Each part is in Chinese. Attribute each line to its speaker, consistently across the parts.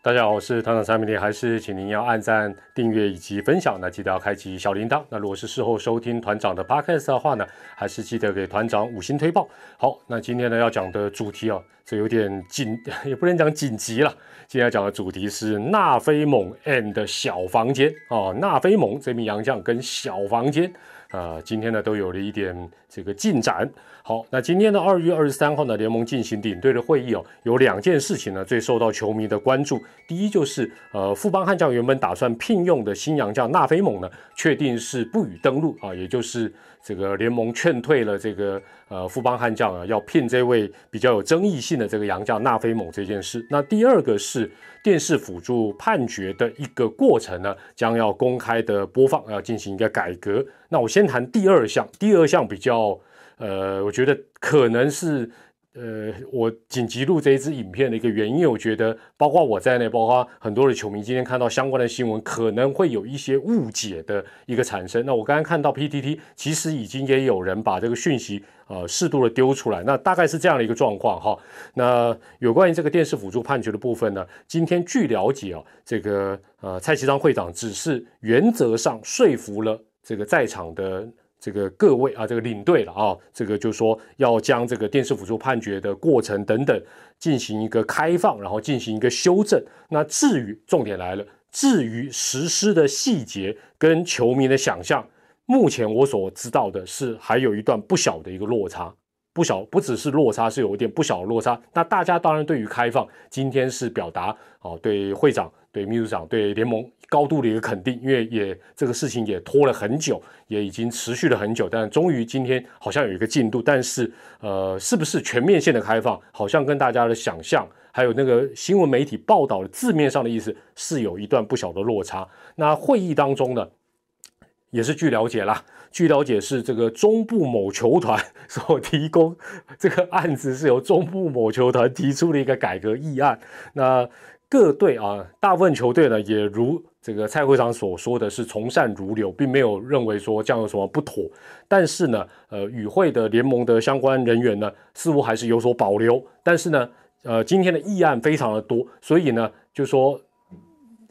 Speaker 1: 大家好，我是团长蔡明烈，还是请您要按赞、订阅以及分享，那记得要开启小铃铛。那如果是事后收听团长的 podcast 的话呢，还是记得给团长五星推爆。好，那今天呢要讲的主题啊，这有点紧，也不能讲紧急了。今天要讲的主题是纳菲蒙 and 小房间啊，纳菲蒙这名洋将跟小房间。啊，今天呢都有了一点这个进展。好，那今天的二月二十三号呢，联盟进行领队的会议哦，有两件事情呢最受到球迷的关注。第一就是呃，富邦悍将原本打算聘用的新洋将纳菲蒙呢，确定是不予登陆啊，也就是这个联盟劝退了这个呃富邦悍将啊，要聘这位比较有争议性的这个洋将纳菲蒙这件事。那第二个是电视辅助判决的一个过程呢，将要公开的播放，要进行一个改革。那我先谈第二项，第二项比较，呃，我觉得可能是，呃，我紧急录这一支影片的一个原因，我觉得包括我在内，包括很多的球迷今天看到相关的新闻，可能会有一些误解的一个产生。那我刚刚看到 PTT，其实已经也有人把这个讯息，呃，适度的丢出来，那大概是这样的一个状况哈。那有关于这个电视辅助判决的部分呢，今天据了解啊，这个呃蔡其昌会长只是原则上说服了。这个在场的这个各位啊，这个领队了啊，这个就说要将这个电视辅助判决的过程等等进行一个开放，然后进行一个修正。那至于重点来了，至于实施的细节跟球迷的想象，目前我所知道的是还有一段不小的一个落差，不小不只是落差，是有一点不小的落差。那大家当然对于开放，今天是表达哦，对会长。对秘书长对联盟高度的一个肯定，因为也这个事情也拖了很久，也已经持续了很久，但终于今天好像有一个进度。但是，呃，是不是全面性的开放，好像跟大家的想象，还有那个新闻媒体报道的字面上的意思，是有一段不小的落差。那会议当中呢，也是据了解啦，据了解是这个中部某球团所提供这个案子，是由中部某球团提出的一个改革议案。那各队啊，大部分球队呢，也如这个蔡会长所说的是从善如流，并没有认为说这样有什么不妥。但是呢，呃，与会的联盟的相关人员呢，似乎还是有所保留。但是呢，呃，今天的议案非常的多，所以呢，就说。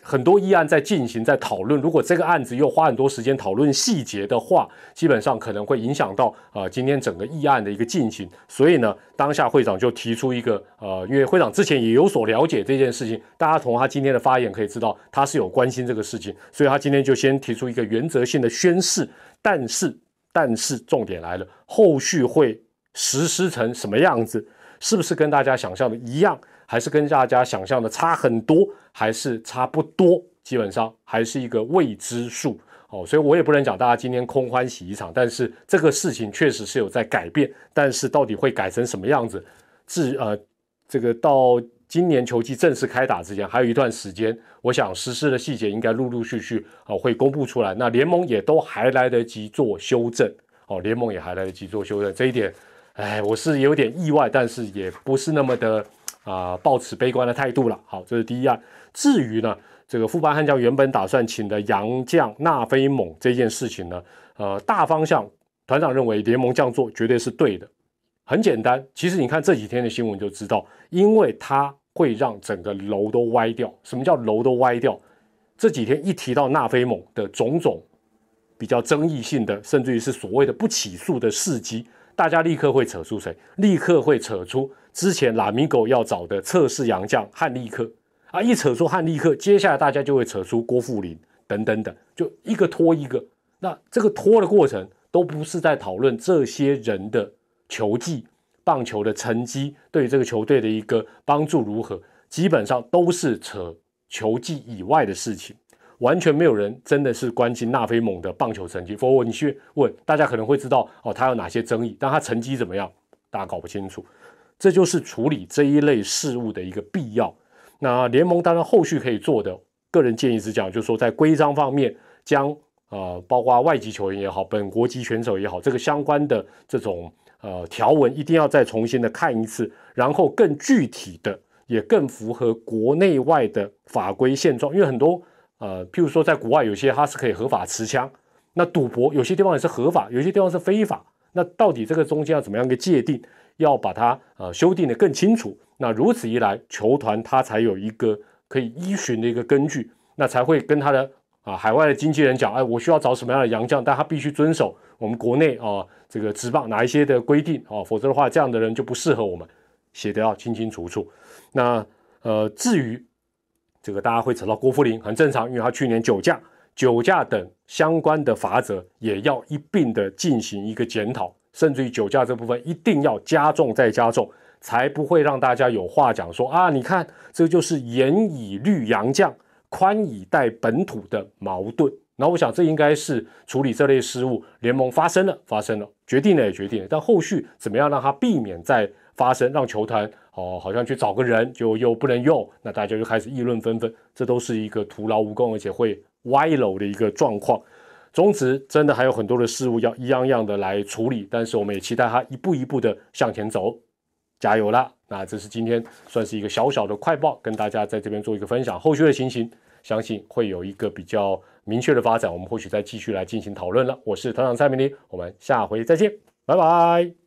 Speaker 1: 很多议案在进行，在讨论。如果这个案子又花很多时间讨论细节的话，基本上可能会影响到啊今天整个议案的一个进行。所以呢，当下会长就提出一个呃，因为会长之前也有所了解这件事情，大家从他今天的发言可以知道他是有关心这个事情，所以他今天就先提出一个原则性的宣誓。但是，但是重点来了，后续会实施成什么样子？是不是跟大家想象的一样？还是跟大家想象的差很多，还是差不多？基本上还是一个未知数哦，所以我也不能讲大家今天空欢喜一场。但是这个事情确实是有在改变，但是到底会改成什么样子？至呃，这个到今年球季正式开打之前，还有一段时间，我想实施的细节应该陆陆续续哦会公布出来。那联盟也都还来得及做修正哦，联盟也还来得及做修正，这一点，哎，我是有点意外，但是也不是那么的。啊，抱持悲观的态度了。好，这是第一案。至于呢，这个富邦悍将原本打算请的洋将纳菲猛这件事情呢，呃，大方向团长认为联盟这样做绝对是对的。很简单，其实你看这几天的新闻就知道，因为它会让整个楼都歪掉。什么叫楼都歪掉？这几天一提到纳菲猛的种种比较争议性的，甚至于是所谓的不起诉的事迹，大家立刻会扯出谁？立刻会扯出。之前拉米狗要找的测试洋将汉利克啊，一扯出汉利克，接下来大家就会扯出郭富林等等等，就一个拖一个。那这个拖的过程都不是在讨论这些人的球技、棒球的成绩对这个球队的一个帮助如何，基本上都是扯球技以外的事情，完全没有人真的是关心纳菲蒙的棒球成绩。否则你去问大家可能会知道哦，他有哪些争议，但他成绩怎么样，大家搞不清楚。这就是处理这一类事物的一个必要。那联盟当然后续可以做的，个人建议是讲，就是说在规章方面，将呃包括外籍球员也好，本国籍选手也好，这个相关的这种呃条文一定要再重新的看一次，然后更具体的，也更符合国内外的法规现状。因为很多呃，譬如说在国外有些它是可以合法持枪，那赌博有些地方也是合法，有些地方是非法。那到底这个中间要怎么样一个界定？要把它呃修订的更清楚，那如此一来，球团它才有一个可以依循的一个根据，那才会跟他的啊海外的经纪人讲，哎，我需要找什么样的洋将，但他必须遵守我们国内啊这个职棒哪一些的规定啊，否则的话，这样的人就不适合我们，写的要清清楚楚。那呃，至于这个大家会扯到郭富林，很正常，因为他去年酒驾、酒驾等相关的罚则也要一并的进行一个检讨，甚至于酒驾这部分一定要加重再加重。才不会让大家有话讲，说啊，你看，这就是严以律洋将，宽以待本土的矛盾。那我想，这应该是处理这类失误，联盟发生了，发生了，决定了也决定了，但后续怎么样让它避免再发生，让球团哦，好像去找个人就又不能用，那大家就开始议论纷纷，这都是一个徒劳无功，而且会歪楼的一个状况。中职真的还有很多的事物要一样样的来处理，但是我们也期待它一步一步的向前走。加油啦！那这是今天算是一个小小的快报，跟大家在这边做一个分享。后续的情形，相信会有一个比较明确的发展，我们或许再继续来进行讨论了。我是团长蔡明黎，我们下回再见，拜拜。